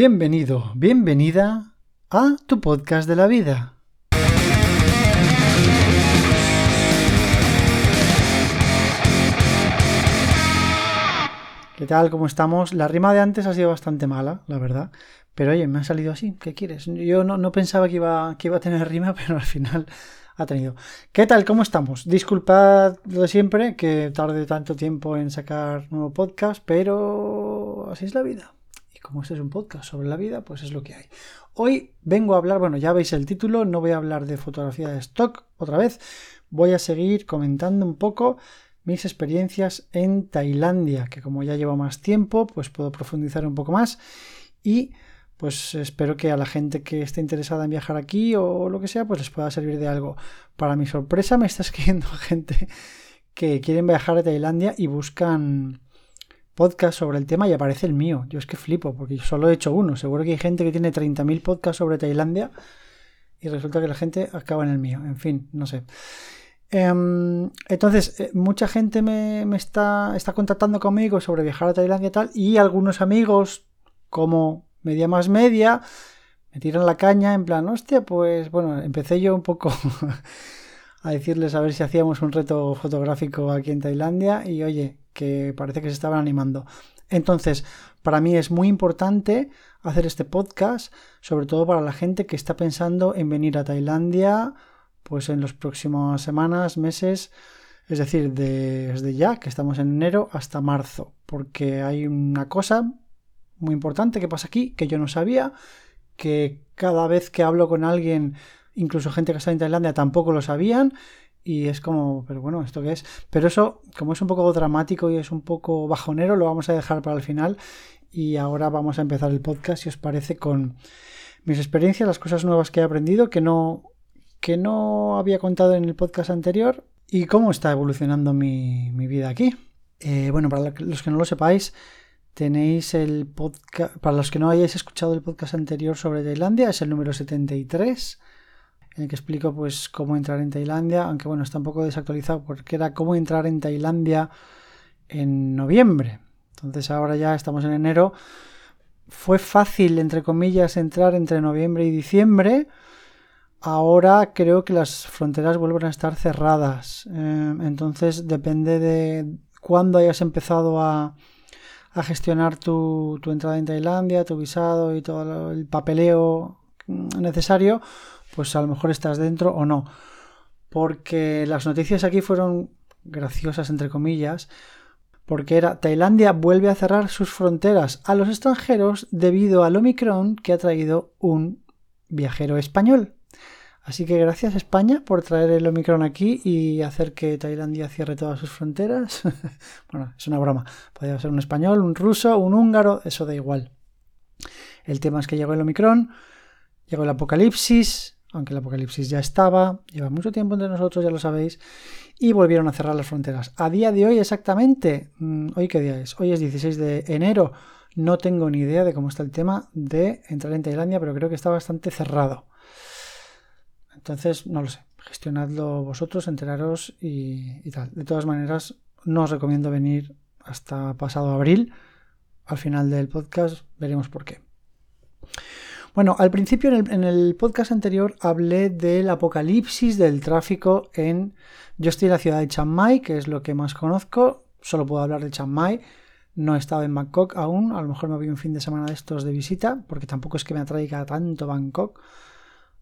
Bienvenido, bienvenida a tu podcast de la vida. ¿Qué tal? ¿Cómo estamos? La rima de antes ha sido bastante mala, la verdad. Pero oye, me ha salido así. ¿Qué quieres? Yo no, pensaba que iba, que iba a tener rima, pero al final ha tenido. ¿Qué tal? ¿Cómo estamos? Disculpad lo de siempre, que tarde tanto tiempo en sacar nuevo podcast, pero así es la vida. Y como este es un podcast sobre la vida, pues es lo que hay. Hoy vengo a hablar, bueno, ya veis el título, no voy a hablar de fotografía de stock otra vez, voy a seguir comentando un poco mis experiencias en Tailandia, que como ya llevo más tiempo, pues puedo profundizar un poco más y pues espero que a la gente que esté interesada en viajar aquí o lo que sea, pues les pueda servir de algo. Para mi sorpresa me está escribiendo gente que quieren viajar a Tailandia y buscan podcast sobre el tema y aparece el mío. Yo es que flipo, porque solo he hecho uno. Seguro que hay gente que tiene 30.000 podcasts sobre Tailandia y resulta que la gente acaba en el mío. En fin, no sé. Em, entonces, eh, mucha gente me, está, está, contactando conmigo sobre viajar a Tailandia y tal, y algunos amigos, como media más media, me tiran la caña en plan, hostia, pues bueno, empecé yo un poco a decirles a ver si hacíamos un reto fotográfico aquí en Tailandia, y oye, que parece que se estaban animando. Entonces, para mí es muy importante hacer este podcast, sobre todo para la gente que está pensando en venir a Tailandia pues en las próximas semanas, meses, es decir, desde ya, que estamos en enero, hasta marzo, porque hay una cosa muy importante que pasa aquí, que yo no sabía, que cada vez que hablo con alguien, incluso gente que está en Tailandia, tampoco lo sabían, y es como, pero bueno, ¿esto qué es? Pero eso, como es un poco dramático y es un poco bajonero, lo vamos a dejar para el final, y ahora vamos a empezar el podcast, si os parece, con mis experiencias, las cosas nuevas que he aprendido, que no que no había contado en el podcast anterior y cómo está evolucionando mi, vida aquí. Eh, bueno, para los que no lo sepáis, tenéis el podcast, para los que no hayáis escuchado el podcast anterior sobre Tailandia, es el número 73, en el que explico pues cómo entrar en Tailandia, aunque bueno, está un poco desactualizado porque era cómo entrar en Tailandia en noviembre. Entonces ahora ya estamos en enero. Fue fácil, entre comillas, entrar entre noviembre y diciembre Ahora creo que las fronteras vuelven a estar cerradas. Eh, entonces depende de cuándo hayas empezado a, gestionar tu, entrada en Tailandia, tu visado y todo el papeleo necesario, pues a lo mejor estás dentro o no. Porque las noticias aquí fueron graciosas, entre comillas, porque era Tailandia vuelve a cerrar sus fronteras a los extranjeros debido al Omicron que ha traído un viajero español. Así que gracias España por traer el Omicron aquí y hacer que Tailandia cierre todas sus fronteras. bueno, es una broma. Podría ser un español, un ruso, un húngaro, eso da igual. El tema es que llegó el Omicron, llegó el apocalipsis, aunque el apocalipsis ya estaba, lleva mucho tiempo entre nosotros, ya lo sabéis, y volvieron a cerrar las fronteras. A día de hoy exactamente, mm, ¿hoy qué día es? Hoy es 16 de enero. No tengo ni idea de cómo está el tema de entrar en Tailandia, pero creo que está bastante cerrado. Entonces, no lo sé, gestionadlo vosotros, enteraros y, tal. De todas maneras, no os recomiendo venir hasta pasado abril. Al final del podcast veremos por qué. Bueno, al principio en el, podcast anterior hablé del apocalipsis del tráfico en... Yo estoy en la ciudad de Chiang Mai, que es lo que más conozco. Solo puedo hablar de Chiang Mai. No he estado en Bangkok aún. A lo mejor me voy un fin de semana de estos de visita, porque tampoco es que me atraiga tanto Bangkok.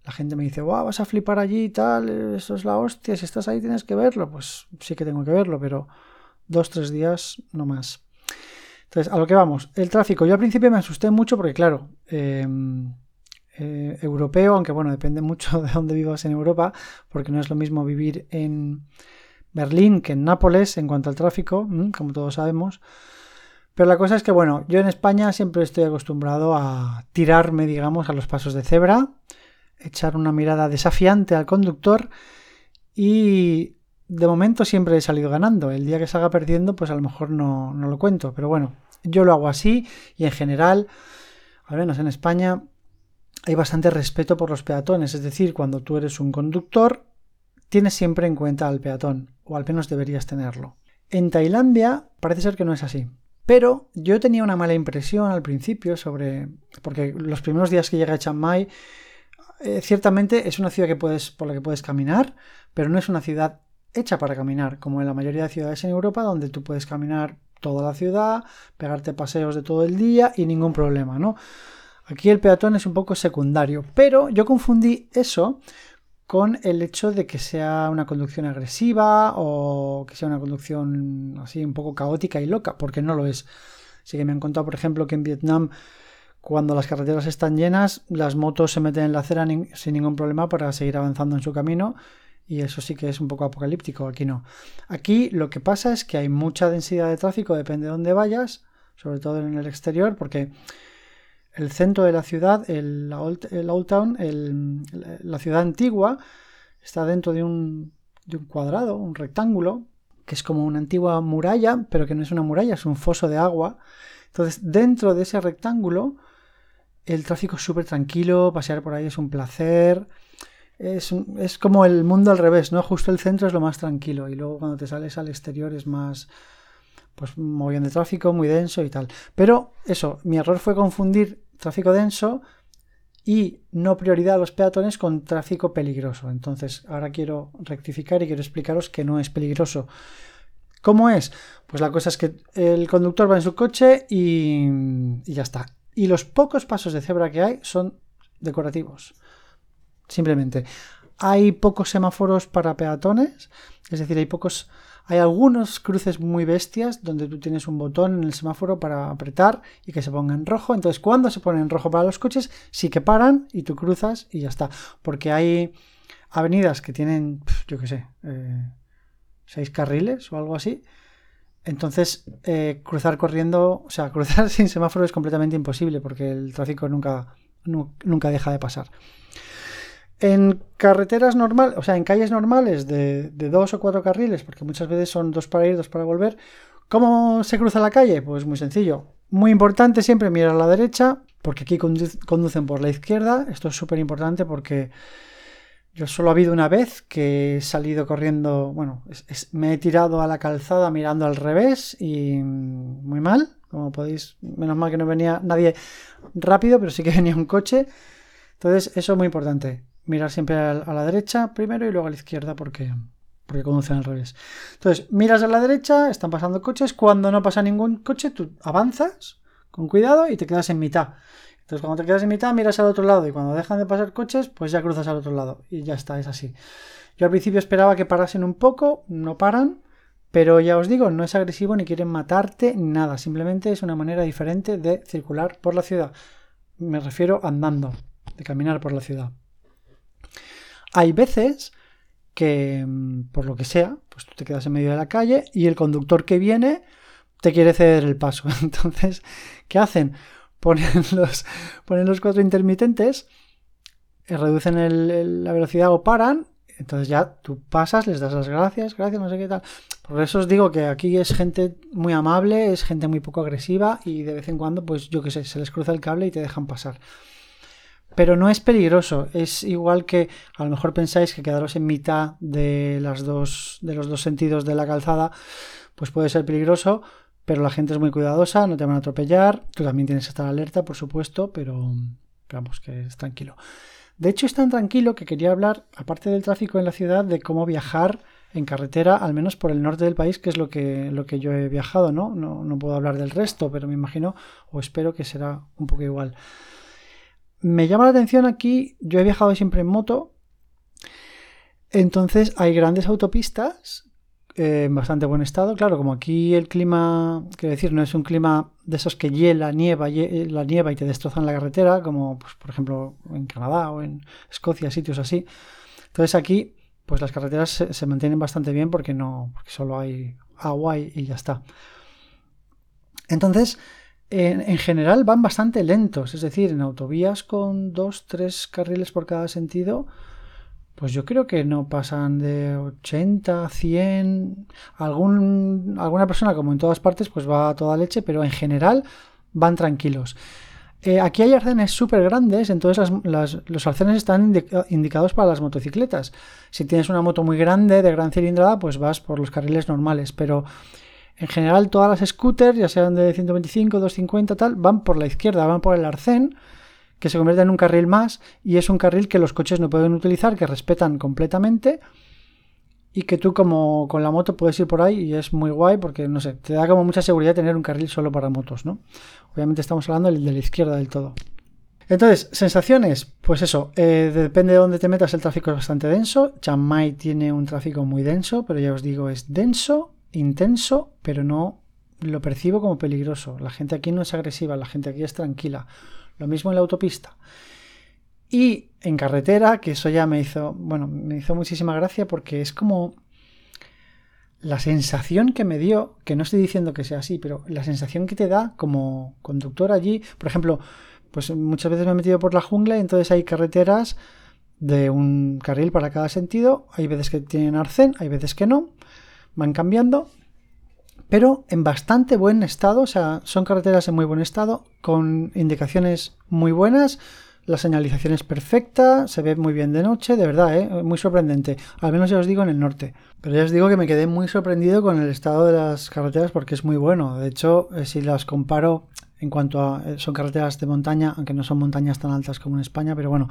La gente me dice, wow, vas a flipar allí y tal, eso es la hostia, si estás ahí tienes que verlo. Pues sí que tengo que verlo, pero dos, tres días no más. Entonces, a lo que vamos, el tráfico. Yo al principio me asusté mucho porque, claro, em, eh, europeo, aunque bueno, depende mucho de dónde vivas en Europa, porque no es lo mismo vivir en Berlín que en Nápoles en cuanto al tráfico, como todos sabemos. Pero la cosa es que, bueno, yo en España siempre estoy acostumbrado a tirarme, digamos, a los pasos de cebra echar una mirada desafiante al conductor y de momento siempre he salido ganando. El día que salga perdiendo, pues a lo mejor no, no lo cuento. Pero bueno, yo lo hago así y en general, al menos en España, hay bastante respeto por los peatones. Es decir, cuando tú eres un conductor, tienes siempre en cuenta al peatón, o al menos deberías tenerlo. En Tailandia parece ser que no es así. Pero yo tenía una mala impresión al principio sobre. Porque los primeros días que llegué a Chiang Mai, eh, ciertamente es una ciudad que puedes, por la que puedes caminar, pero no es una ciudad hecha para caminar, como en la mayoría de ciudades en Europa, donde tú puedes caminar toda la ciudad, pegarte paseos de todo el día y ningún problema, ¿no? Aquí el peatón es un poco secundario, pero yo confundí eso con el hecho de que sea una conducción agresiva o que sea una conducción así un poco caótica y loca, porque no lo es. Sí que me han contado, por ejemplo, que en Vietnam, cuando las carreteras están llenas, las motos se meten en la acera sin ningún problema para seguir avanzando en su camino. Y eso sí que es un poco apocalíptico, aquí no. Aquí lo que pasa es que hay mucha densidad de tráfico, depende de dónde vayas, sobre todo en el exterior, porque el centro de la ciudad, el, Old, Town, la ciudad antigua, está dentro de un, de un cuadrado, un rectángulo, que es como una antigua muralla, pero que no es una muralla, es un foso de agua. Entonces, dentro de ese rectángulo, el tráfico es súper tranquilo, pasear por ahí es un placer. Es, es, como el mundo al revés, ¿no? Justo el centro es lo más tranquilo y luego cuando te sales al exterior es más, pues muy bien de tráfico, muy denso y tal. Pero eso, mi error fue confundir tráfico denso y no prioridad a los peatones con tráfico peligroso. Entonces, ahora quiero rectificar y quiero explicaros que no es peligroso. ¿Cómo es? Pues la cosa es que el conductor va en su coche y, y ya está. Y los pocos pasos de cebra que hay son decorativos. Simplemente. Hay pocos semáforos para peatones, es decir, hay pocos hay algunos cruces muy bestias donde tú tienes un botón en el semáforo para apretar y que se ponga en rojo. Entonces, cuando se pone en rojo para los coches, sí que paran y tú cruzas y ya está. Porque hay avenidas que tienen, yo qué sé, eh, seis carriles o algo así. Entonces, eh, cruzar corriendo, o sea, cruzar sin semáforo es completamente imposible porque el tráfico nunca, nunca deja de pasar. En carreteras normales, o sea, en calles normales de, dos o cuatro carriles, porque muchas veces son dos para ir, dos para volver, ¿cómo se cruza la calle? Pues muy sencillo. Muy importante siempre mirar a la derecha, porque aquí conducen por la izquierda. Esto es súper importante porque yo solo ha habido una vez que he salido corriendo, bueno, me he tirado a la calzada mirando al revés y muy mal, como podéis, menos mal que no venía nadie rápido, pero sí que venía un coche. Entonces, eso es muy importante mirar siempre a la derecha primero y luego a la izquierda porque, porque conducen al revés. Entonces, miras a la derecha, están pasando coches, cuando no pasa ningún coche, tú avanzas con cuidado y te quedas en mitad. Entonces, cuando te quedas en mitad, miras al otro lado y cuando dejan de pasar coches, pues ya cruzas al otro lado y ya está, es así. Yo al principio esperaba que parasen un poco, no paran, pero ya os digo, no es agresivo ni quieren matarte nada, simplemente es una manera diferente de circular por la ciudad. Me refiero andando, de caminar por la ciudad. Hay veces que, mm, por lo que sea, pues tú te quedas en medio de la calle y el conductor que viene te quiere ceder el paso. Entonces, ¿qué hacen? Ponen los, ponen los cuatro intermitentes, eh, reducen la velocidad o paran. Entonces ya tú pasas, les das las gracias, gracias, no sé qué tal. Por eso os digo que aquí es gente muy amable, es gente muy poco agresiva y de vez en cuando, pues yo qué sé, se les cruza el cable y te dejan pasar pero no es peligroso. Es igual que a lo mejor pensáis que quedaros en mitad de, las dos, de los dos sentidos de la calzada, pues puede ser peligroso, pero la gente es muy cuidadosa, no te van a atropellar. Tú también tienes que estar alerta, por supuesto, pero vamos, que es tranquilo. De hecho, es tan tranquilo que quería hablar, aparte del tráfico en la ciudad, de cómo viajar en carretera, al menos por el norte del país, que es lo que, lo que yo he viajado, ¿no? ¿no? No puedo hablar del resto, pero me imagino o espero que será un poco igual. Me llama la atención aquí, yo he viajado siempre en moto, entonces hay grandes autopistas eh, en bastante buen estado. Claro, como aquí el clima, quiero decir, no es un clima de esos que hiela, nieva, la nieva y te destrozan la carretera, como pues, por ejemplo en Canadá o en Escocia, sitios así. Entonces aquí, pues las carreteras se, mantienen bastante bien porque no, porque solo hay agua y ya está. Entonces, en, general van bastante lentos, es decir, en autovías con dos, tres carriles por cada sentido, pues yo creo que no pasan de 80, 100, algún, alguna persona como en todas partes pues va a toda leche, pero en general van tranquilos. Eh, aquí hay arcenes súper grandes, entonces los arcenes están indicados para las motocicletas. Si tienes una moto muy grande, de gran cilindrada, pues vas por los carriles normales, pero En general, todas las scooters, ya sean de 125, 250, tal, van por la izquierda, van por el arcén, que se convierte en un carril más, y es un carril que los coches no pueden utilizar, que respetan completamente, y que tú como con la moto puedes ir por ahí y es muy guay porque, no sé, te da como mucha seguridad tener un carril solo para motos, ¿no? Obviamente estamos hablando del de la izquierda del todo. Entonces, sensaciones, pues eso, eh, depende de dónde te metas, el tráfico es bastante denso. Chiang Mai tiene un tráfico muy denso, pero ya os digo, es denso, intenso, pero no lo percibo como peligroso. La gente aquí no es agresiva, la gente aquí es tranquila. Lo mismo en la autopista. Y en carretera, que eso ya me hizo, bueno, me hizo muchísima gracia porque es como la sensación que me dio, que no estoy diciendo que sea así, pero la sensación que te da como conductor allí, por ejemplo, pues muchas veces me he metido por la jungla y entonces hay carreteras de un carril para cada sentido. Hay veces que tienen arcén, hay veces que no. Van cambiando. Pero en bastante buen estado, o sea, son carreteras en muy buen estado, con indicaciones muy buenas. La señalización es perfecta, se ve muy bien de noche, de verdad, ¿eh? muy sorprendente. Al menos ya os digo en el norte. Pero ya os digo que me quedé muy sorprendido con el estado de las carreteras porque es muy bueno. De hecho, eh, si las comparo en cuanto a... Eh, son carreteras de montaña, aunque no son montañas tan altas como en España, pero bueno,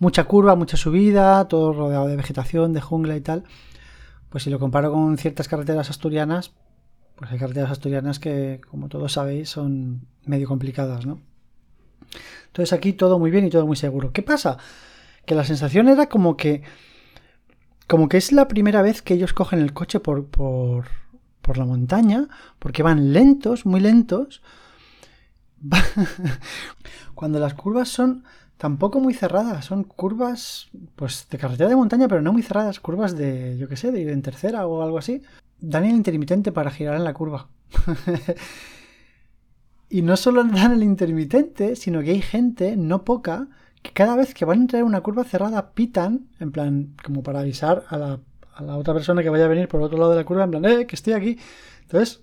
mucha curva, mucha subida, todo rodeado de vegetación, de jungla y tal. Pues si lo comparo con ciertas carreteras asturianas, pues hay carreteras asturianas que, como todos sabéis, son medio complicadas, ¿no? Entonces aquí todo muy bien y todo muy seguro. ¿Qué pasa? Que la sensación era como que... Como que es la primera vez que ellos cogen el coche por, por, por la montaña, porque van lentos, muy lentos, cuando las curvas son tampoco muy cerradas, son curvas pues de carretera de montaña, pero no muy cerradas, curvas de, yo qué sé, de ir en tercera o algo así, dan el intermitente para girar en la curva. y no solo dan el intermitente, sino que hay gente, no poca, que cada vez que van a entrar en una curva cerrada pitan, en plan, como para avisar a la, a la otra persona que vaya a venir por otro lado de la curva, en plan, eh, que estoy aquí. Entonces,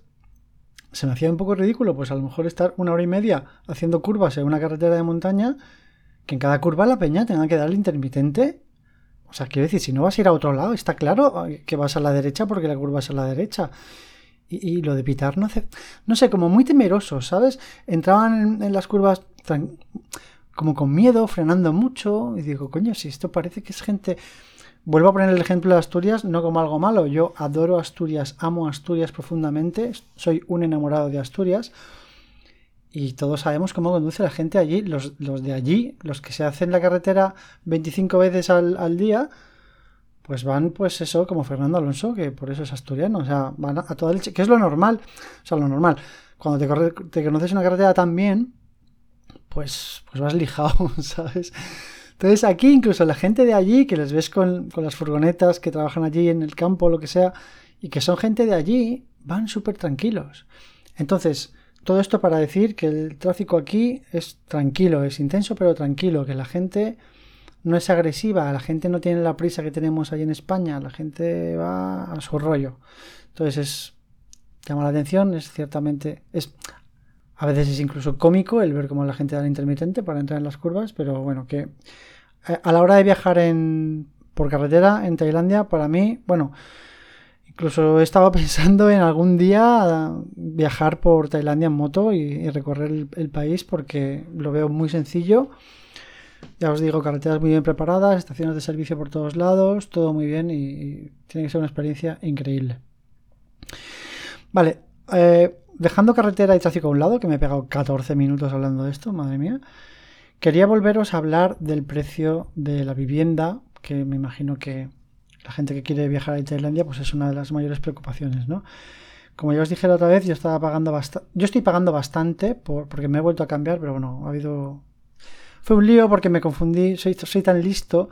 se me hacía un poco ridículo, pues a lo mejor estar una hora y media haciendo curvas en una carretera de montaña, que en cada curva la peña tenga que dar el intermitente. O sea, quiero decir, si no vas a ir a otro lado, está claro que vas a la derecha porque la curva es a la derecha. Y, lo de pitar no hace. No sé, como muy temeroso, ¿sabes? Entraban en, las curvas como con miedo, frenando mucho. Y digo, coño, si esto parece que es gente Vuelvo a poner el ejemplo de Asturias, no como algo malo. Yo adoro Asturias, amo Asturias profundamente, soy un enamorado de Asturias. Y todos sabemos cómo conduce la gente allí. Los, de allí, los que se hacen la carretera 25 veces al, día, pues van, pues eso, como Fernando Alonso, que por eso es asturiano. O sea, van a, toda el... que es lo normal. O sea, lo normal. Cuando te, te conoces una carretera tan bien, pues, pues vas lijado, ¿sabes? Entonces aquí incluso la gente de allí, que les ves con, las furgonetas que trabajan allí en el campo lo que sea, y que son gente de allí, van súper tranquilos. Entonces, todo esto para decir que el tráfico aquí es tranquilo, es intenso pero tranquilo, que la gente no es agresiva, la gente no tiene la prisa que tenemos allí en España, la gente va a su rollo. Entonces es llama la atención, es ciertamente es a veces es incluso cómico el ver cómo la gente da el intermitente para entrar en las curvas, pero bueno, que eh, a la hora de viajar en, por carretera en Tailandia, para mí, bueno, incluso he estado pensando en algún día viajar por Tailandia en moto y, recorrer el, país porque lo veo muy sencillo. Ya os digo, carreteras muy bien preparadas, estaciones de servicio por todos lados, todo muy bien y, tiene que ser una experiencia increíble. Vale, eh, dejando carretera y tráfico a un lado, que me he pegado 14 minutos hablando de esto, madre mía, quería volveros a hablar del precio de la vivienda, que me imagino que la gente que quiere viajar a Tailandia, pues es una de las mayores preocupaciones, ¿no? Como ya os dije la otra vez, yo estaba pagando bastante, yo estoy pagando bastante porque me he vuelto a cambiar, pero bueno, ha habido, fue un lío porque me confundí, soy tan listo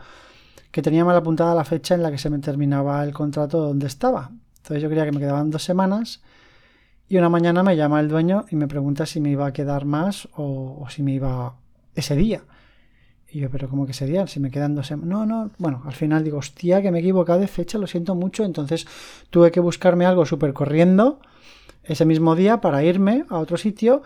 que tenía mal apuntada la fecha en la que se me terminaba el contrato donde estaba. Entonces yo creía que me quedaban dos semanas y una mañana me llama el dueño y me pregunta si me iba a quedar más o, si me iba ese día. Y yo, pero como que ese día, si me quedan dos semanas. No, no, bueno, al final digo, hostia, que me he equivocado de fecha, lo siento mucho. Entonces tuve que buscarme algo súper corriendo ese mismo día para irme a otro sitio.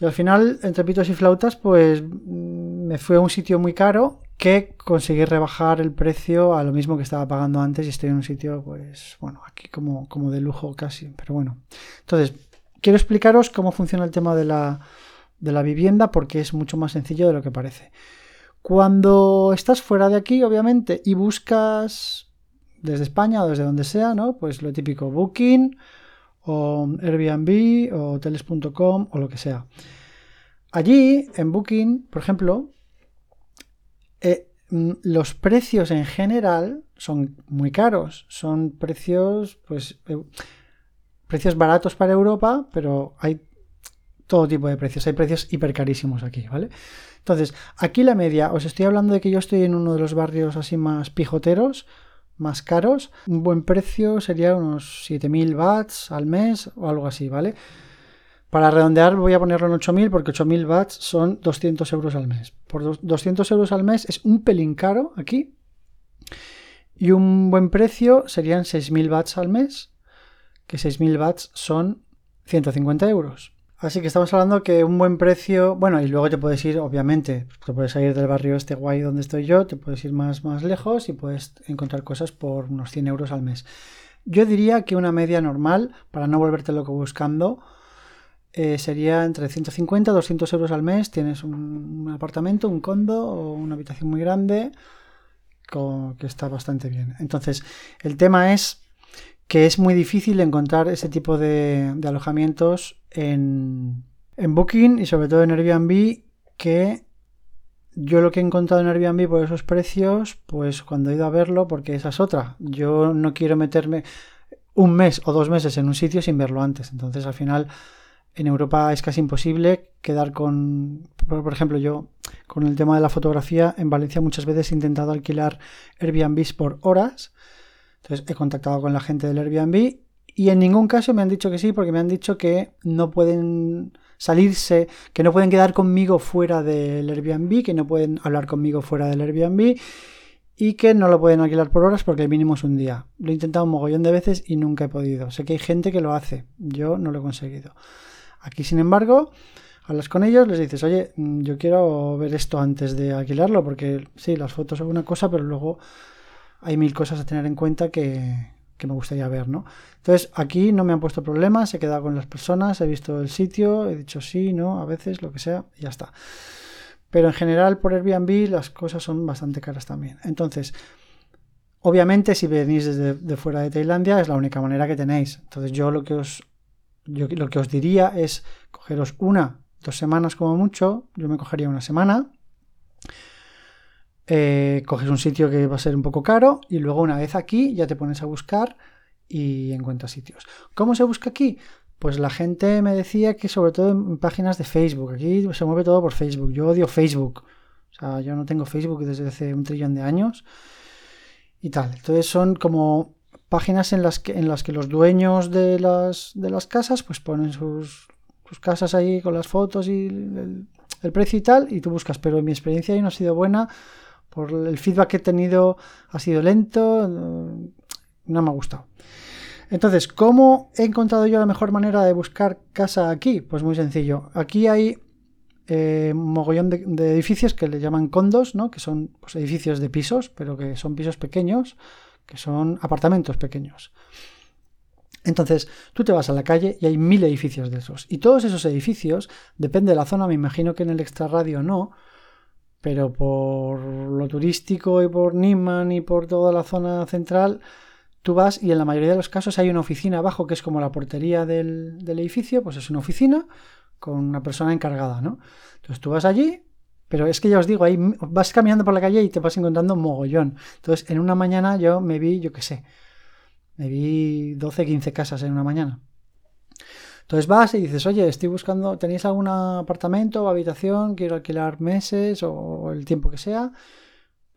Y al final, entre pitos y flautas, pues me fue a un sitio muy caro que conseguir rebajar el precio a lo mismo que estaba pagando antes y estoy en un sitio, pues, bueno, aquí como, como de lujo casi, pero bueno. Entonces, quiero explicaros cómo funciona el tema de la, de la vivienda porque es mucho más sencillo de lo que parece. Cuando estás fuera de aquí, obviamente, y buscas desde España o desde donde sea, ¿no? Pues lo típico, Booking o Airbnb o hoteles.com o lo que sea. Allí, en Booking, por ejemplo, eh, mm, los precios en general son muy caros. Son precios, pues, precios baratos para Europa, pero hay todo tipo de precios. Hay precios hipercarísimos aquí, ¿vale? Entonces, aquí la media, os estoy hablando de que yo estoy en uno de los barrios así más pijoteros, más caros. Un buen precio sería unos 7000 watts al mes o algo así, ¿vale? Para redondear voy a ponerlo en 8000 porque 8000 watts son 200 euros al mes. Por 200 euros al mes es un pelín caro aquí. Y un buen precio serían 6000 watts al mes, que 6000 watts son 150 euros. Así que estamos hablando que un buen precio, bueno, y luego te puedes ir, obviamente, te puedes salir del barrio este guay donde estoy yo, te puedes ir más, más lejos y puedes encontrar cosas por unos 100 euros al mes. Yo diría que una media normal, para no volverte loco buscando, eh, sería entre 150 y 200 euros al mes. Tienes un, apartamento, un condo o una habitación muy grande que está bastante bien. Entonces, el tema es que es muy difícil encontrar ese tipo de, alojamientos en, en, Booking y sobre todo en Airbnb que yo lo que he encontrado en Airbnb por esos precios, pues cuando he ido a verlo, porque esa es otra, yo no quiero meterme un mes o dos meses en un sitio sin verlo antes, entonces al final en Europa es casi imposible quedar con, por ejemplo, yo con el tema de la fotografía, en Valencia muchas veces he intentado alquilar Airbnb por horas entonces he contactado con la gente del Airbnb y en ningún caso me han dicho que sí, porque me han dicho que no pueden salirse, que no pueden quedar conmigo fuera del Airbnb, que no pueden hablar conmigo fuera del Airbnb y que no lo pueden alquilar por horas porque el mínimo es un día. Lo he intentado un mogollón de veces y nunca he podido. Sé que hay gente que lo hace, yo no lo he conseguido. Aquí, sin embargo, hablas con ellos, les dices, oye, mm, yo quiero ver esto antes de alquilarlo, porque sí, las fotos son una cosa, pero luego hay mil cosas a tener en cuenta que, me gustaría ver, ¿no? Entonces, aquí no me han puesto problemas, he quedado con las personas, he visto el sitio, he dicho sí, no, a veces, lo que sea, y ya está. Pero en general, por Airbnb, las cosas son bastante caras también. Entonces, obviamente, si venís desde de fuera de Tailandia, es la única manera que tenéis. Entonces, yo lo que os, yo, lo que os diría es cogeros una, dos semanas como mucho, yo me cogería una semana eh, coges un sitio que va a ser un poco caro y luego una vez aquí ya te pones a buscar y encuentras sitios. ¿Cómo se busca aquí? Pues la gente me decía que sobre todo en páginas de Facebook. Aquí se mueve todo por Facebook. Yo odio Facebook. O sea, yo no tengo Facebook desde hace un trillón de años y tal. Entonces son como páginas en las que, en las que los dueños de las, de las casas pues ponen sus, sus casas ahí con las fotos y el, el, precio y tal y tú buscas. Pero mi experiencia ahí no ha sido buena por el feedback que he tenido ha sido lento, no me ha gustado. Entonces, ¿cómo he encontrado yo la mejor manera de buscar casa aquí? Pues muy sencillo. Aquí hay eh, un mogollón de, edificios que le llaman condos, ¿no? que son pues, edificios de pisos, pero que son pisos pequeños, que son apartamentos pequeños. Entonces, tú te vas a la calle y hay mil edificios de esos. Y todos esos edificios, depende de la zona, me imagino que en el extrarradio no, pero por lo turístico y por Niman y por toda la zona central, tú vas y en la mayoría de los casos hay una oficina abajo que es como la portería del, edificio, pues es una oficina con una persona encargada, ¿no? Entonces tú vas allí, pero es que ya os digo, ahí vas caminando por la calle y te vas encontrando mogollón. Entonces en una mañana yo me vi, yo qué sé, me vi 12, 15 casas en una mañana. Entonces vas y dices, oye, estoy buscando, ¿tenéis algún apartamento o habitación? Quiero alquilar meses o el tiempo que sea.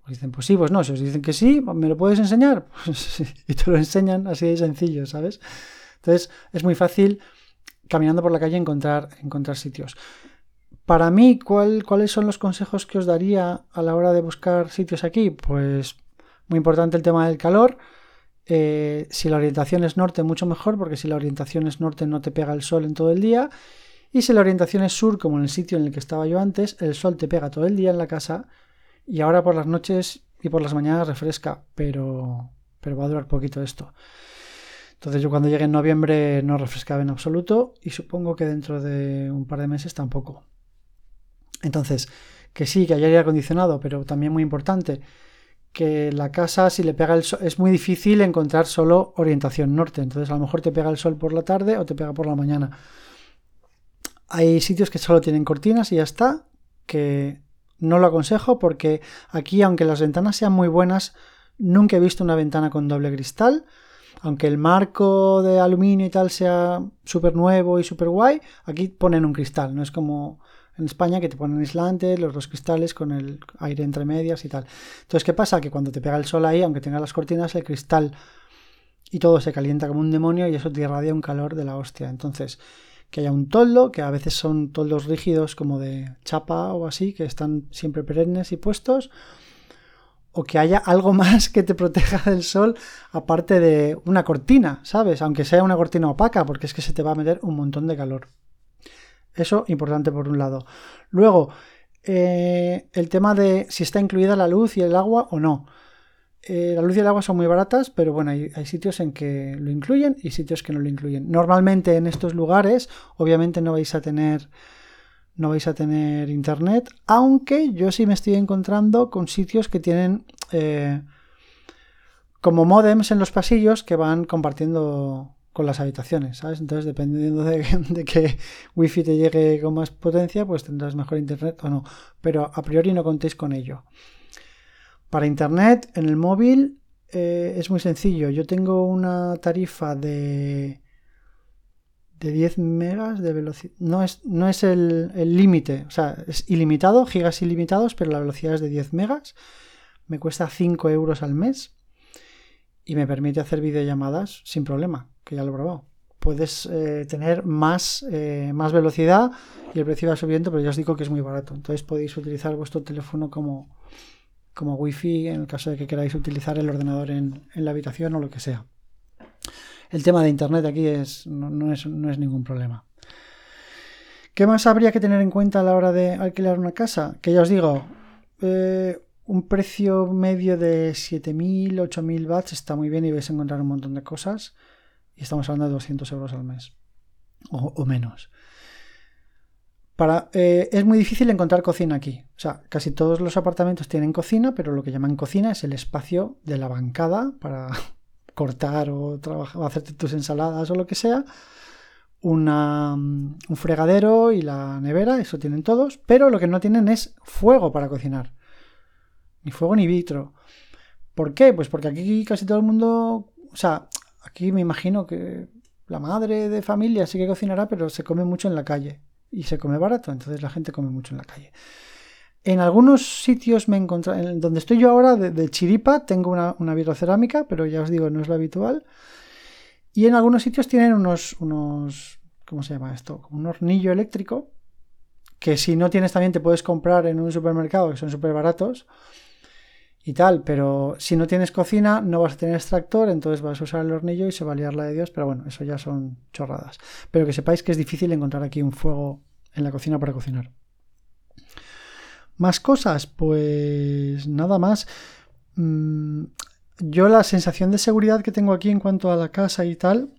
Pues dicen, pues sí, pues no. Si os dicen que sí, ¿me lo puedes enseñar? Pues y te lo enseñan así de sencillo, ¿sabes? Entonces es muy fácil caminando por la calle encontrar, encontrar sitios. Para mí, ¿cuáles son los consejos que os daría a la hora de buscar sitios aquí? Pues muy importante el tema del calor. Eh, si la orientación es norte, mucho mejor, porque si la orientación es norte no te pega el sol en todo el día. Y si la orientación es sur, como en el sitio en el que estaba yo antes, el sol te pega todo el día en la casa Y ahora por las noches y por las mañanas refresca, pero, pero va a durar poquito esto. Entonces yo cuando llegue en noviembre no refrescaba en absoluto y supongo que dentro de un par de meses tampoco. Entonces, que sí, que haya aire acondicionado, pero también muy importante, que la casa si le pega el sol es muy difícil encontrar solo orientación norte. Entonces a lo mejor te pega el sol por la tarde o te pega por la mañana. Hay sitios que solo tienen cortinas y ya está, que no lo aconsejo porque aquí, aunque las ventanas sean muy buenas, nunca he visto una ventana con doble cristal. Aunque el marco de aluminio y tal sea súper nuevo y súper guay, aquí ponen un cristal, no es como en España que te ponen aislantes, los dos cristales con el aire entre medias y tal. Entonces, ¿qué pasa? Que cuando te pega el sol ahí, aunque tenga las cortinas, el cristal y todo se calienta como un demonio y eso te irradia un calor de la hostia. Entonces, que haya un toldo, que a veces son toldos rígidos como de chapa o así, que están siempre perennes y puestos, o que haya algo más que te proteja del sol aparte de una cortina, ¿sabes? Aunque sea una cortina opaca, porque es que se te va a meter un montón de calor. Eso importante por un lado. Luego, eh, el tema de si está incluida la luz y el agua o no. Eh, la luz y el agua son muy baratas, pero bueno, hay, sitios en que lo incluyen y sitios que no lo incluyen. Normalmente en estos lugares, obviamente no vais a tener no vais a tener internet, aunque yo sí me estoy encontrando con sitios que tienen eh, como modems en los pasillos que van compartiendo con las habitaciones, ¿sabes? Entonces, dependiendo de, de, que wifi te llegue con más potencia, pues tendrás mejor internet o no. Pero a priori no contéis con ello. Para internet, en el móvil, eh, es muy sencillo. Yo tengo una tarifa de, de 10 megas de velocidad. No es, no es el límite, o sea, es ilimitado, gigas ilimitados, pero la velocidad es de 10 megas. Me cuesta 5 euros al mes y me permite hacer videollamadas sin problema, que ya lo he probado. Puedes eh, tener más, eh, más velocidad y el precio va subiendo, pero ya os digo que es muy barato. Entonces podéis utilizar vuestro teléfono como, como wifi en el caso de que queráis utilizar el ordenador en, la habitación o lo que sea. El tema de internet aquí es, no, es, ningún problema. ¿Qué más habría que tener en cuenta a la hora de alquilar una casa? Que ya os digo, eh, un precio medio de 7.000, 8.000 watts está muy bien y vais a encontrar un montón de cosas. Estamos hablando de 200 euros al mes o menos. Eh, es muy difícil encontrar cocina aquí. O sea, casi todos los apartamentos tienen cocina, pero lo que llaman cocina es el espacio de la bancada para cortar o, trabajar, o hacerte tus ensaladas o lo que sea. Mm, un fregadero y la nevera, eso tienen todos, pero lo que no tienen es fuego para cocinar. Ni fuego ni vitro. ¿Por qué? Pues porque aquí casi todo el mundo, o sea, aquí me imagino que la madre de familia sí que cocinará, pero se come mucho en la calle y se come barato, entonces la gente come mucho en la calle. En algunos sitios me encontré, donde estoy yo ahora, de, chiripa, tengo una, una vitrocerámica, pero ya os digo, no es lo habitual. Y en algunos sitios tienen unos, unos, ¿cómo se llama esto? Un hornillo eléctrico, que si no tienes también te puedes comprar en un supermercado, que son súper baratos y tal, pero si no tienes cocina no vas a tener extractor, entonces vas a usar el hornillo y se va a liar la de Dios, pero bueno, eso ya son chorradas. Pero que sepáis que es difícil encontrar aquí un fuego en la cocina para cocinar. Más cosas, pues nada más. Mm, yo la sensación de seguridad que tengo aquí en cuanto a la casa y tal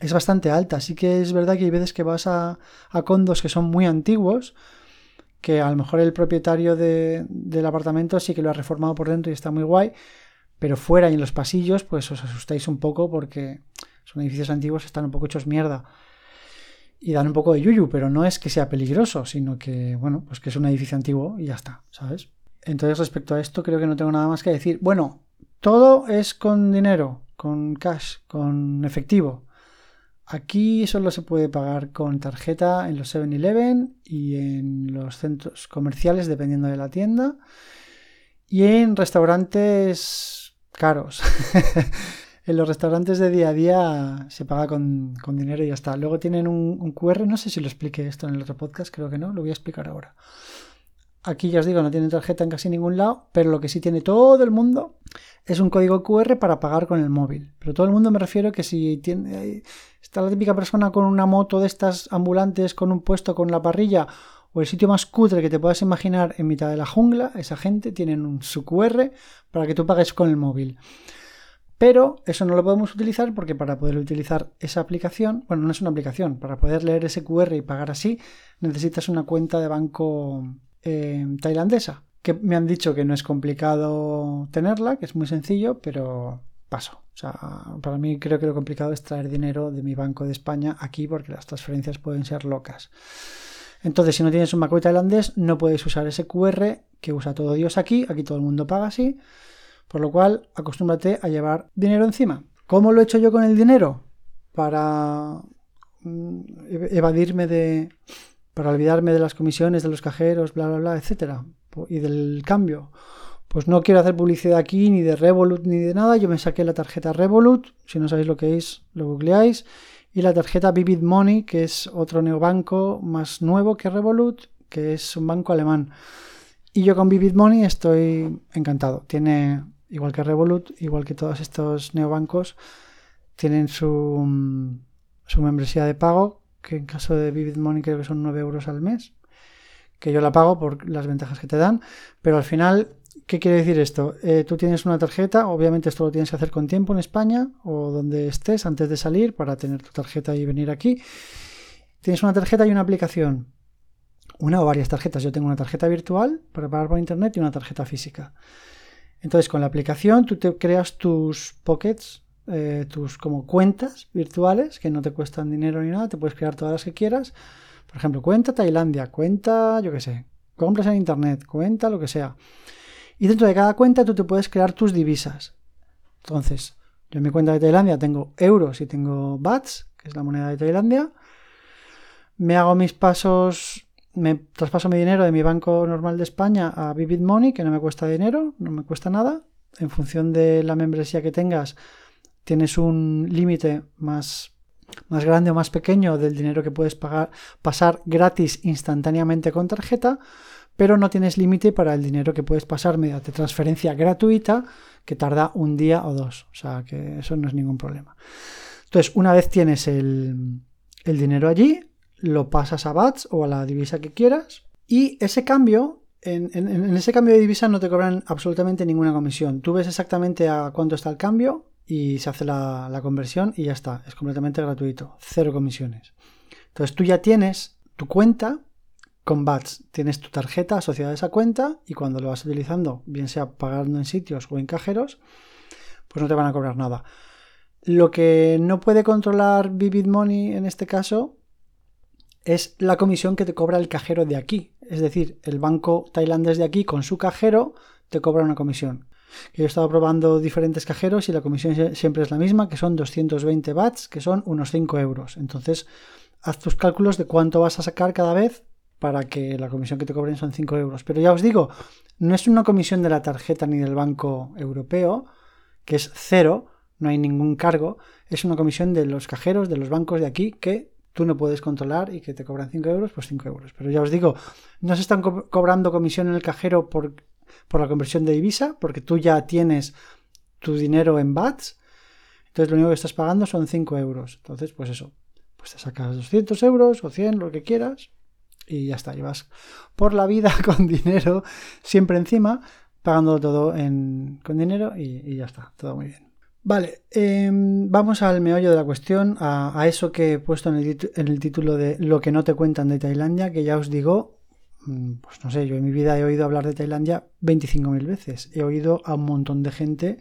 es bastante alta. Así que es verdad que hay veces que vas a, a condos que son muy antiguos que a lo mejor el propietario del apartamento sí que lo ha reformado por dentro y está muy guay, pero fuera y en los pasillos pues os asustáis un poco porque son edificios antiguos están un poco hechos mierda y dan un poco de yuyu, pero no es que sea peligroso, sino que, bueno, pues que es un edificio antiguo y ya está, ¿sabes? Entonces respecto a esto creo que no tengo nada más que decir. Bueno, todo es con dinero, con cash, con efectivo. Aquí solo se puede pagar con tarjeta en los 7-Eleven y en los centros comerciales, dependiendo de la tienda. Y en restaurantes caros. en los restaurantes de día a día se paga con, dinero y ya está. Luego tienen un, un, QR, no sé si lo expliqué esto en el otro podcast, creo que no, lo voy a explicar ahora. Aquí ya os digo, no tienen tarjeta en casi ningún lado, pero lo que sí tiene todo el mundo es un código QR para pagar con el móvil. Pero todo el mundo me refiero que si tiene, está la típica persona con una moto de estas ambulantes con un puesto con la parrilla o el sitio más cutre que te puedas imaginar en mitad de la jungla, esa gente tienen un, su QR para que tú pagues con el móvil. Pero eso no lo podemos utilizar porque para poder utilizar esa aplicación, bueno, no es una aplicación, para poder leer ese QR y pagar así, necesitas una cuenta de banco eh, tailandesa. Que me han dicho que no es complicado tenerla, que es muy sencillo, pero paso. O sea, para mí creo que lo complicado es traer dinero de mi banco de España aquí porque las transferencias pueden ser locas. Entonces, si no tienes un banco tailandés, no puedes usar ese QR que usa todo Dios aquí. Aquí todo el mundo paga así. Por lo cual, acostúmbrate a llevar dinero encima. ¿Cómo lo he hecho yo con el dinero? Para mm, evadirme de. para olvidarme de las comisiones, de los cajeros, bla, bla, bla, etcétera. Y del cambio. Pues no quiero hacer publicidad aquí, ni de Revolut, ni de nada. Yo me saqué la tarjeta Revolut. Si no sabéis lo que es, lo googleáis. Y la tarjeta Vivid Money, que es otro neobanco más nuevo que Revolut, que es un banco alemán. Y yo con Vivid Money estoy encantado. Tiene igual que Revolut, igual que todos estos neobancos, tienen su, mm, su membresía de pago, que en caso de Vivid Money creo que son 9 euros al mes, que yo la pago por las ventajas que te dan, pero al final, ¿qué quiere decir esto? Eh, tú tienes una tarjeta, obviamente esto lo tienes que hacer con tiempo en España o donde estés antes de salir para tener tu tarjeta y venir aquí. Tienes una tarjeta y una aplicación. Una o varias tarjetas. Yo tengo una tarjeta virtual para pagar por internet y una tarjeta física. Entonces, con la aplicación tú te creas tus pockets, eh, tus como cuentas virtuales que no te cuestan dinero ni nada, te puedes crear todas las que quieras. Por ejemplo, cuenta Tailandia, cuenta, yo qué sé, compras en internet, cuenta lo que sea. Y dentro de cada cuenta tú te puedes crear tus divisas. Entonces, yo en mi cuenta de Tailandia tengo euros y tengo bahts, que es la moneda de Tailandia. Me hago mis pasos me traspaso mi dinero de mi banco normal de España a Vivid Money, que no me cuesta dinero, no me cuesta nada. En función de la membresía que tengas, tienes un límite más, más grande o más pequeño del dinero que puedes pagar, pasar gratis instantáneamente con tarjeta, pero no tienes límite para el dinero que puedes pasar mediante transferencia gratuita, que tarda un día o dos. O sea que eso no es ningún problema. Entonces, una vez tienes el, el dinero allí, lo pasas a BATS o a la divisa que quieras y ese cambio, en, ese cambio de divisa no te cobran absolutamente ninguna comisión. Tú ves exactamente a cuánto está el cambio y se hace la, la conversión y ya está, es completamente gratuito, cero comisiones. Entonces tú ya tienes tu cuenta con BATS, tienes tu tarjeta asociada a esa cuenta y cuando lo vas utilizando, bien sea pagando en sitios o en cajeros, pues no te van a cobrar nada. Lo que no puede controlar Vivid Money en este caso es la comisión que te cobra el cajero de aquí. Es decir, el banco tailandés de aquí con su cajero te cobra una comisión. Yo he estado probando diferentes cajeros y la comisión siempre es la misma, que son 220 bahts, que son unos 5 euros. Entonces, haz tus cálculos de cuánto vas a sacar cada vez para que la comisión que te cobren son 5 euros. Pero ya os digo, no es una comisión de la tarjeta ni del Banco Europeo, que es cero, no hay ningún cargo, es una comisión de los cajeros de los bancos de aquí que tú no puedes controlar y que te cobran 5 euros, pues 5 euros. Pero ya os digo, no se están cobrando comisión en el cajero por, por, la conversión de divisa, porque tú ya tienes tu dinero en BATS, entonces lo único que estás pagando son 5 euros. Entonces, pues eso, pues te sacas 200 euros o 100, lo que quieras, y ya está, llevas por la vida con dinero siempre encima, pagando todo con dinero y ya está, todo muy bien. Vale, em, vamos al meollo de la cuestión, a, eso que he puesto en el, título de Lo que no te cuentan de Tailandia, que ya os digo, mm, pues no sé, yo en mi vida he oído hablar de Tailandia 25.000 veces. He oído a un montón de gente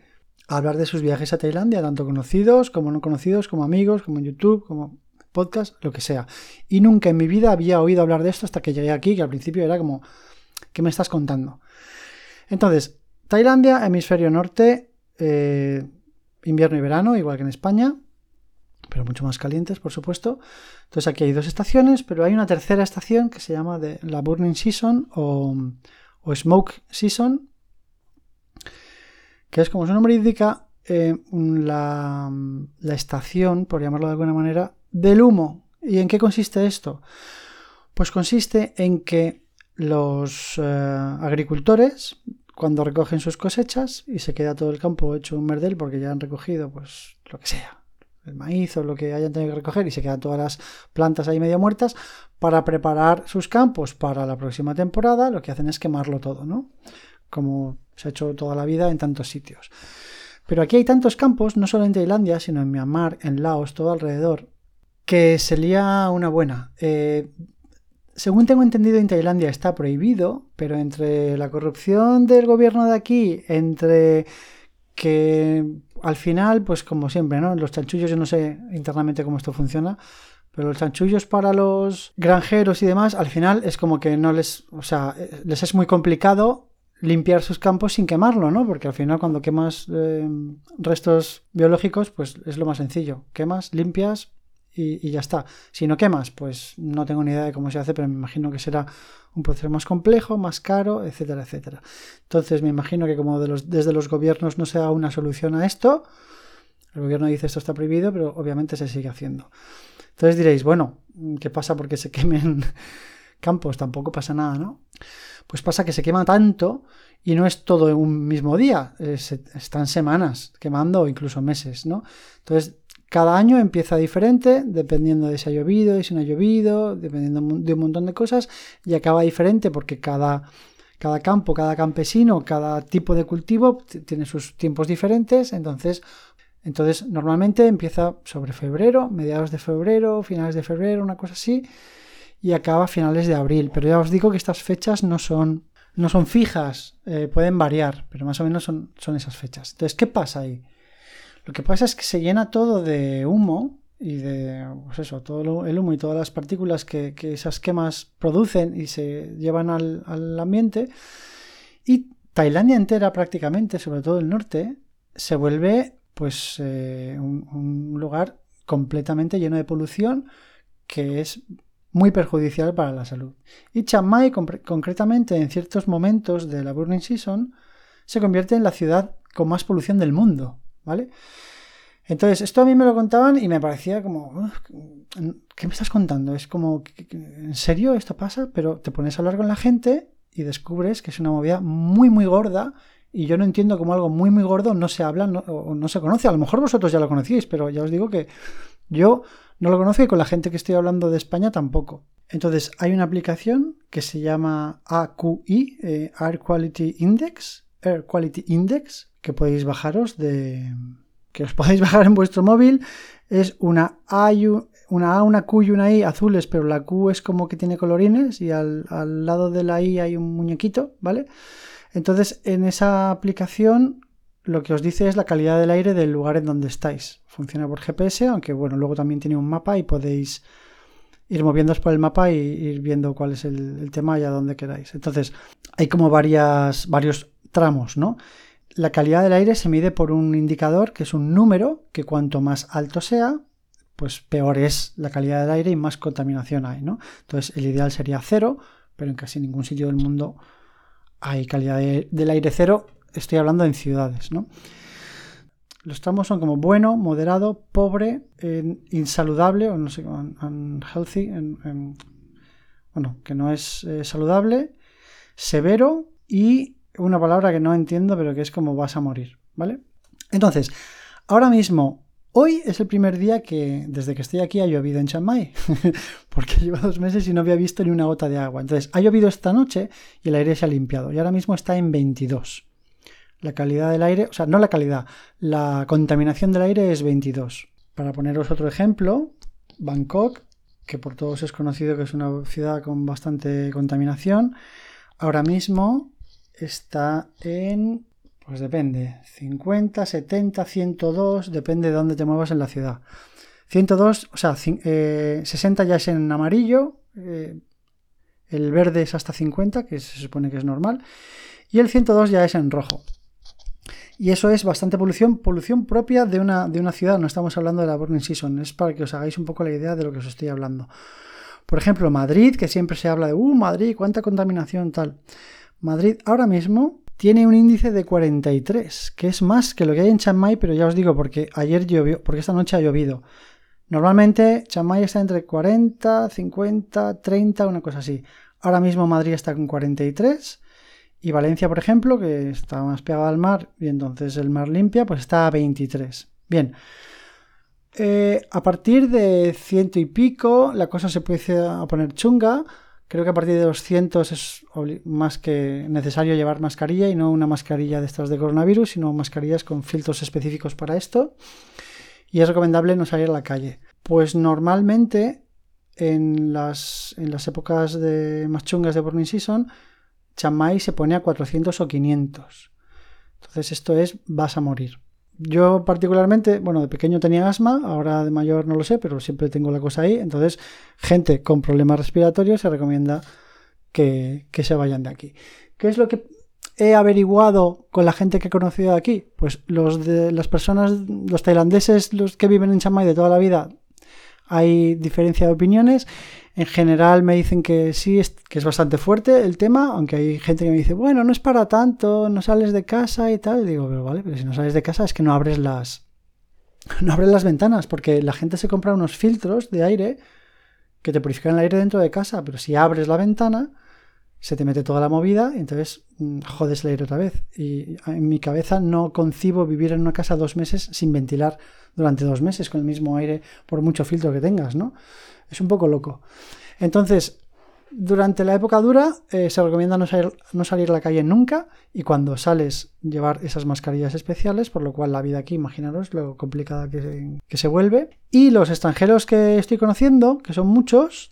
hablar de sus viajes a Tailandia, tanto conocidos como no conocidos, como amigos, como en YouTube, como podcast, lo que sea. Y nunca en mi vida había oído hablar de esto hasta que llegué aquí, que al principio era como, ¿qué me estás contando? Entonces, Tailandia, hemisferio norte, eh, invierno y verano, igual que en España, pero mucho más calientes, por supuesto. Entonces aquí hay dos estaciones, pero hay una tercera estación que se llama de la Burning Season o, Smoke Season, que es como su nombre indica, eh, la, estación, por llamarlo de alguna manera, del humo. ¿Y en qué consiste esto? Pues consiste en que los eh, agricultores cuando recogen sus cosechas y se queda todo el campo hecho un merdel porque ya han recogido, pues lo que sea, el maíz o lo que hayan tenido que recoger y se quedan todas las plantas ahí medio muertas, para preparar sus campos para la próxima temporada, lo que hacen es quemarlo todo, ¿no? Como se ha hecho toda la vida en tantos sitios. Pero aquí hay tantos campos, no solo en Tailandia, sino en Myanmar, en Laos, todo alrededor, que se lía una buena. Eh, según tengo entendido, en Tailandia está prohibido, pero entre la corrupción del gobierno de aquí, entre que al final, pues como siempre, ¿no? Los chanchullos, yo no sé internamente cómo esto funciona, pero los chanchullos para los granjeros y demás, al final es como que no les, o sea, les es muy complicado limpiar sus campos sin quemarlo, ¿no? Porque al final cuando quemas eh, restos biológicos, pues es lo más sencillo. Quemas, limpias y, ya está. Si no quemas, pues no tengo ni idea de cómo se hace, pero me imagino que será un proceso más complejo, más caro, etcétera, etcétera. Entonces me imagino que como desde los gobiernos no se da una solución a esto, el gobierno dice esto está prohibido, pero obviamente se sigue haciendo. Entonces diréis, bueno, ¿qué pasa porque se quemen campos? Tampoco pasa nada, ¿no? Pues pasa que se quema tanto y no es todo en un mismo día, están semanas quemando o incluso meses, ¿no? Entonces, cada año empieza diferente, dependiendo de si ha llovido, y si no ha llovido, dependiendo de un montón de cosas, y acaba diferente porque cada, cada campo, cada campesino, cada tipo de cultivo tiene sus tiempos diferentes, entonces entonces, normalmente empieza sobre febrero, mediados de febrero, finales de febrero, una cosa así, y acaba a finales de abril. Pero ya os digo que estas fechas no son, no son fijas, eh, pueden variar, pero más o menos son, son esas fechas. Entonces, ¿qué pasa ahí? Lo que pasa es que se llena todo de humo y de, pues eso, todo el humo y todas las partículas que, esas quemas producen y se llevan al, ambiente. Y Tailandia entera prácticamente, sobre todo el norte, se vuelve pues eh, un, lugar completamente lleno de polución que es muy perjudicial para la salud. Y Chiang Mai, concretamente en ciertos momentos de la burning season, se convierte en la ciudad con más polución del mundo, ¿vale? Entonces, esto a mí me lo contaban y me parecía como, ¿qué me estás contando? Es como, ¿en serio esto pasa? Pero te pones a hablar con la gente y descubres que es una movida muy, muy gorda y yo no entiendo cómo algo muy muy gordo no se habla o no se conoce. A lo mejor vosotros ya lo conocíais, pero ya os digo que yo no lo conozco y con la gente que estoy hablando de España tampoco. Entonces hay una aplicación que se llama AQI, eh, Air Quality Index, Air Quality Index, que podéis bajaros de... que os podéis bajar en vuestro móvil. Es una A, una, A, una Q y una I azules, pero la Q es como que tiene colorines y al, al lado de la I hay un muñequito, ¿vale? Entonces, en esa aplicación lo que os dice es la calidad del aire del lugar en donde estáis. Funciona por GPS, aunque bueno, luego también tiene un mapa y podéis ir moviéndoos por el mapa y ir viendo cuál es el, tema y a dónde queráis. Entonces, hay como varias, varios tramos, ¿no? La calidad del aire se mide por un indicador que es un número que cuanto más alto sea, pues peor es la calidad del aire y más contaminación hay, ¿no? Entonces, el ideal sería cero, pero en casi ningún sitio del mundo hay calidad del aire cero, estoy hablando en ciudades, ¿no? Los tramos son como bueno, moderado, pobre, insaludable, o no sé, unhealthy, bueno, que no es eh, saludable, severo y una palabra que no entiendo, pero que es como vas a morir, ¿vale? Entonces, ahora mismo Hoy es el primer día que desde que estoy aquí ha llovido en Chiang Mai, porque llevo dos meses y no había visto ni una gota de agua. Entonces, ha llovido esta noche y el aire se ha limpiado y ahora mismo está en 22. La calidad del aire, o sea, no la calidad, la contaminación del aire es 22. Para poneros otro ejemplo, Bangkok, que por todos es conocido que es una ciudad con bastante contaminación, ahora mismo está en pues depende, 50, 70, 102, depende de dónde te muevas en la ciudad. 102, o sea, 60 eh, ya es en amarillo, eh, el verde es hasta 50, que se supone que es normal, y el 102 ya es en rojo. Y eso es bastante polución, polución propia de una, de una ciudad, no estamos hablando de la burning season, es para que os hagáis un poco la idea de lo que os estoy hablando. Por ejemplo, Madrid, que siempre se habla de, uh, Madrid, cuánta contaminación, tal. Madrid ahora mismo tiene un índice de 43, que es más que lo que hay en Chiang Mai, pero ya os digo porque ayer llovió, porque esta noche ha llovido. Normalmente Chiang Mai está entre 40, 50, 30, una cosa así. Ahora mismo Madrid está con 43 y Valencia, por ejemplo, que está más pegada al mar y entonces el mar limpia, pues está a 23. Bien. Eh, a partir de ciento y pico, la cosa se puede a poner chunga. Creo que a partir de los cientos es más que necesario llevar mascarilla y no una mascarilla de estas de coronavirus, sino mascarillas con filtros específicos para esto. Y es recomendable no salir a la calle. Pues normalmente en las, en las épocas de más chungas de Burning Season, Chiang se pone a 400 o 500. Entonces esto es vas a morir. Yo particularmente, bueno, de pequeño tenía asma, ahora de mayor no lo sé, pero siempre tengo la cosa ahí. Entonces, gente con problemas respiratorios se recomienda que, se vayan de aquí. ¿Qué es lo que he averiguado con la gente que he conocido de aquí? Pues los de las personas, los tailandeses, los que viven en Chiang Mai de toda la vida, hay diferencia de opiniones. En general me dicen que sí, que es bastante fuerte el tema, aunque hay gente que me dice, bueno, no es para tanto, no sales de casa y tal. Digo, pero vale, pero si no sales de casa es que no abres las. No abres las ventanas, porque la gente se compra unos filtros de aire que te purifican el aire dentro de casa, pero si abres la ventana, se te mete toda la movida y entonces mm, jodes el aire otra vez. Y en mi cabeza no concibo vivir en una casa dos meses sin ventilar durante dos meses con el mismo aire por mucho filtro que tengas, ¿no? Es un poco loco. Entonces, durante la época dura eh, se recomienda no salir, no salir, a la calle nunca y cuando sales llevar esas mascarillas especiales, por lo cual la vida aquí, imaginaros lo complicada que, que se vuelve. Y los extranjeros que estoy conociendo, que son muchos,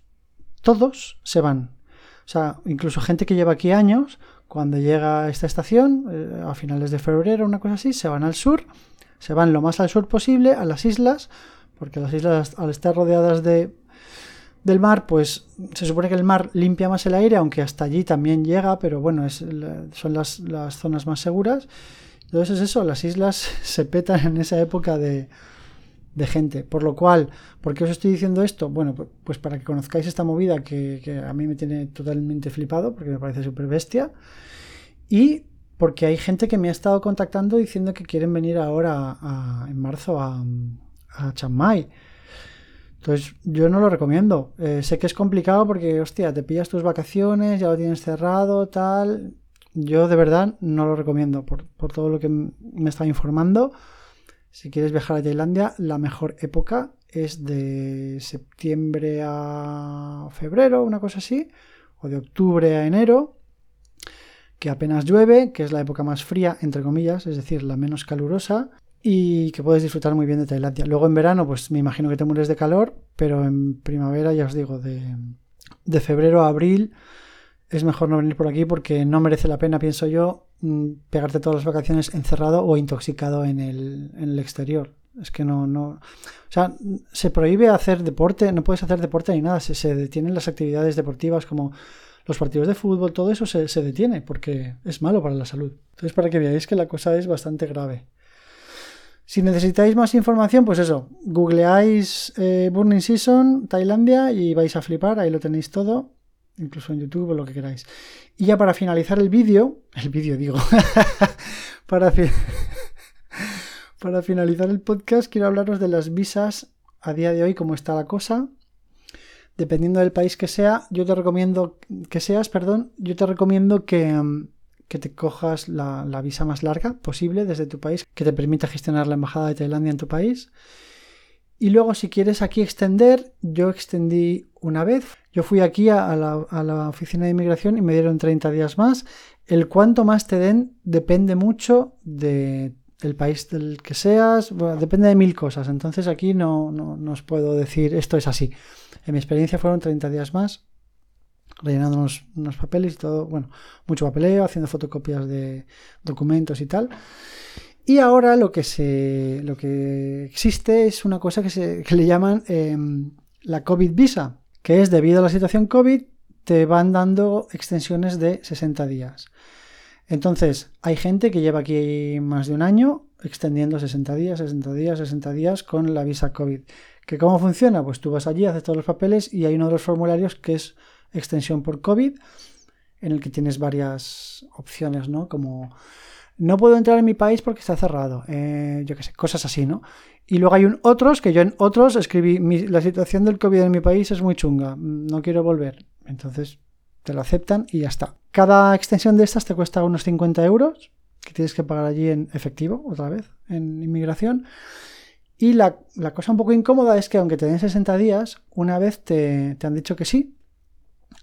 todos se van. O sea, incluso gente que lleva aquí años, cuando llega esta estación, eh, a finales de febrero, una cosa así, se van al sur se van lo más al sur posible, a las islas, porque las islas al estar rodeadas de, del mar, pues se supone que el mar limpia más el aire, aunque hasta allí también llega, pero bueno, son las, zonas más seguras. Entonces es eso, las islas se petan en esa época de, de gente. Por lo cual, ¿por qué os estoy diciendo esto? Bueno, pues para que conozcáis esta movida que, a mí me tiene totalmente flipado, porque me parece súper bestia. Y porque hay gente que me ha estado contactando diciendo que quieren venir ahora en marzo a, a Chiang. Entonces yo no lo recomiendo. Eh, sé que es complicado porque, hostia, te pillas tus vacaciones, ya lo tienes cerrado, tal. Yo de verdad no lo recomiendo por, por todo lo que me está informando. Si quieres viajar a Tailandia, la mejor época es de septiembre a febrero, una cosa así, o de octubre a enero que apenas llueve, que es la época más fría, entre comillas, es decir, la menos calurosa, y que puedes disfrutar muy bien de Tailandia. Luego en verano, pues me imagino que te mueres de calor, pero en primavera, ya os digo, de, de febrero a abril es mejor no venir por aquí porque no merece la pena, pienso yo, mm, pegarte todas las vacaciones encerrado o intoxicado en el, exterior. Es que no, no. O sea, se prohíbe hacer deporte, no puedes hacer deporte ni nada, se, se detienen las actividades deportivas como los partidos de fútbol, todo eso se, detiene porque es malo para la salud. Entonces, para que veáis que la cosa es bastante grave. Si necesitáis más información, pues eso, googleáis eh, Burning Season, Tailandia y vais a flipar, ahí lo tenéis todo, incluso en YouTube o lo que queráis. Y ya para finalizar el vídeo, el vídeo digo, para, para finalizar el podcast quiero hablaros de las visas a día de hoy, cómo está la cosa dependiendo del país que sea, yo te recomiendo que seas, perdón, yo te recomiendo que, mm, que te cojas la, visa más larga posible desde tu país, que te permita gestionar la embajada de Tailandia en tu país. Y luego, si quieres aquí extender, yo extendí una vez. Yo fui aquí a la, a la, oficina de inmigración y me dieron 30 días más. El cuánto más te den depende mucho de el país del que seas, depende de mil cosas. Entonces aquí no, no, os puedo decir esto es así. En mi experiencia fueron 30 días más, rellenando unos, papeles y todo, bueno, mucho papeleo, haciendo fotocopias de documentos y tal. Y ahora lo que, se, lo que existe es una cosa que, se, le llaman em, la COVID Visa, que es debido a la situación COVID, te van dando extensiones de 60 días. Entonces, hay gente que lleva aquí más de un año extendiendo 60 días, 60 días, 60 días con la visa COVID. ¿Que ¿Cómo funciona? Pues tú vas allí, haces todos los papeles y hay uno de los formularios que es extensión por COVID, en el que tienes varias opciones, ¿no? Como no puedo entrar en mi país porque está cerrado, eh, yo qué sé, cosas así, ¿no? Y luego hay otros, que yo en otros escribí, la situación del COVID en mi país es muy chunga, no quiero volver. Entonces te lo aceptan y ya está. Cada extensión de estas te cuesta unos 50 euros, que tienes que pagar allí en efectivo, otra vez, en inmigración. Y la, cosa un poco incómoda es que aunque te den 60 días, una vez te, han dicho que sí,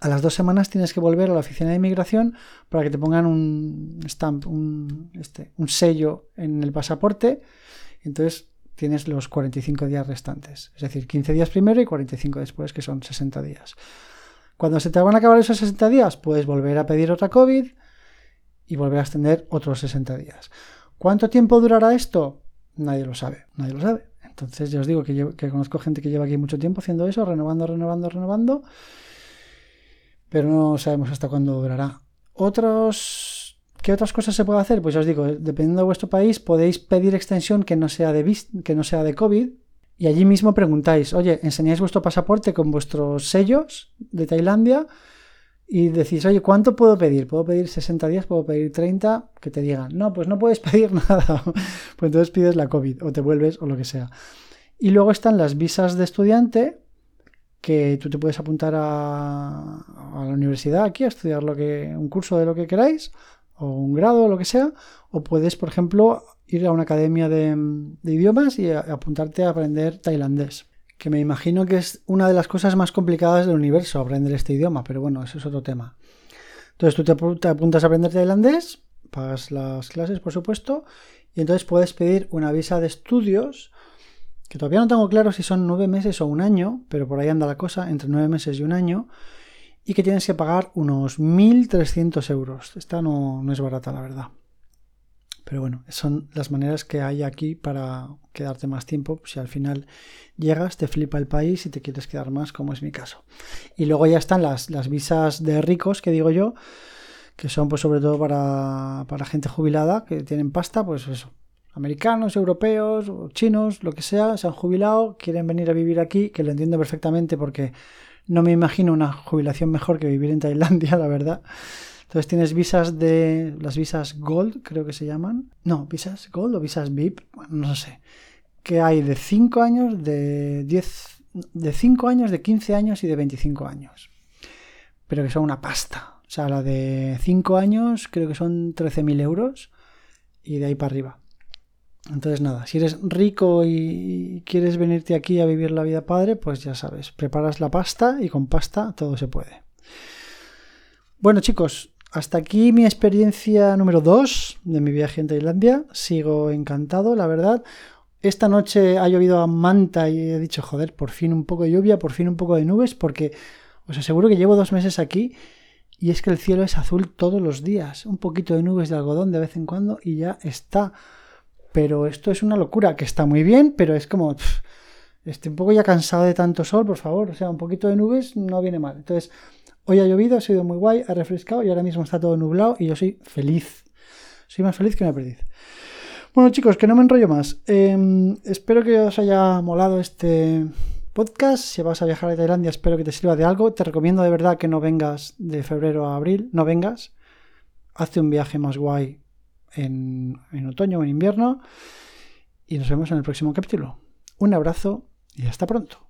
a las dos semanas tienes que volver a la oficina de inmigración para que te pongan un stamp, un, este, un sello en el pasaporte. Entonces tienes los 45 días restantes. Es decir, 15 días primero y 45 después, que son 60 días. Cuando se te van a acabar esos 60 días, puedes volver a pedir otra COVID y volver a extender otros 60 días. ¿Cuánto tiempo durará esto? Nadie lo sabe, nadie lo sabe. Entonces ya os digo que conozco gente que lleva aquí mucho tiempo haciendo eso, renovando, renovando, renovando, pero no sabemos hasta cuándo durará. Otros, ¿Qué otras cosas se puede hacer? Pues ya os digo, dependiendo de vuestro país, podéis pedir extensión que no sea de, que no sea de COVID, y allí mismo preguntáis, oye, enseñáis vuestro pasaporte con vuestros sellos de Tailandia y decís, oye, ¿cuánto puedo pedir? ¿Puedo pedir 60 días? ¿Puedo pedir 30? Que te digan, no, pues no puedes pedir nada. pues entonces pides la COVID o te vuelves o lo que sea. Y luego están las visas de estudiante, que tú te puedes apuntar a, la universidad aquí a estudiar lo que, un curso de lo que queráis, o un grado lo que sea, o puedes, por ejemplo, ir a una academia de, de idiomas y apuntarte a aprender tailandés que me imagino que es una de las cosas más complicadas del universo, aprender este idioma, pero bueno, eso es otro tema. Entonces tú te apuntas a aprender tailandés, pagas las clases, por supuesto, y entonces puedes pedir una visa de estudios, que todavía no tengo claro si son nueve meses o un año, pero por ahí anda la cosa, entre nueve meses y un año, y que tienes que pagar unos 1.300 euros. Esta no, no es barata, la verdad. Pero bueno, son las maneras que hay aquí para quedarte más tiempo. Si al final llegas, te flipa el país y te quieres quedar más, como es mi caso. Y luego ya están las, las visas de ricos, que digo yo, que son pues sobre todo para, para gente jubilada, que tienen pasta, pues eso. Americanos, europeos, chinos, lo que sea, se han jubilado, quieren venir a vivir aquí, que lo entiendo perfectamente porque no me imagino una jubilación mejor que vivir en Tailandia, la verdad. Entonces tienes visas de las visas Gold, creo que se llaman. No, visas Gold o visas VIP, no sé. Que hay de 5 años, de 10, de 5 años, de 15 años y de 25 años. Pero que son una pasta. O sea, la de 5 años creo que son 13.000 euros y de ahí para arriba. Entonces nada, si eres rico y quieres venirte aquí a vivir la vida padre, pues ya sabes, preparas la pasta y con pasta todo se puede. Bueno chicos, hasta aquí mi experiencia número 2 de mi viaje en Tailandia. Sigo encantado, la verdad. Esta noche ha llovido a manta y he dicho, joder, por fin un poco de lluvia, por fin un poco de nubes, porque os aseguro que llevo dos meses aquí y es que el cielo es azul todos los días. Un poquito de nubes de algodón de vez en cuando y ya está. Pero esto es una locura, que está muy bien, pero es como... estoy un poco ya cansado de tanto sol, por favor. O sea, un poquito de nubes no viene mal. Entonces, Hoy ha llovido, ha sido muy guay, ha refrescado y ahora mismo está todo nublado y yo soy feliz. Soy más feliz que una perdiz. Bueno chicos, que no me enrollo más. Em, espero que os haya molado este podcast. Si vas a viajar a Tailandia, espero que te sirva de algo. Te recomiendo de verdad que no vengas de febrero a abril. No vengas. Hazte un viaje más guay en, otoño o en invierno. Y nos vemos en el próximo capítulo. Un abrazo y hasta pronto.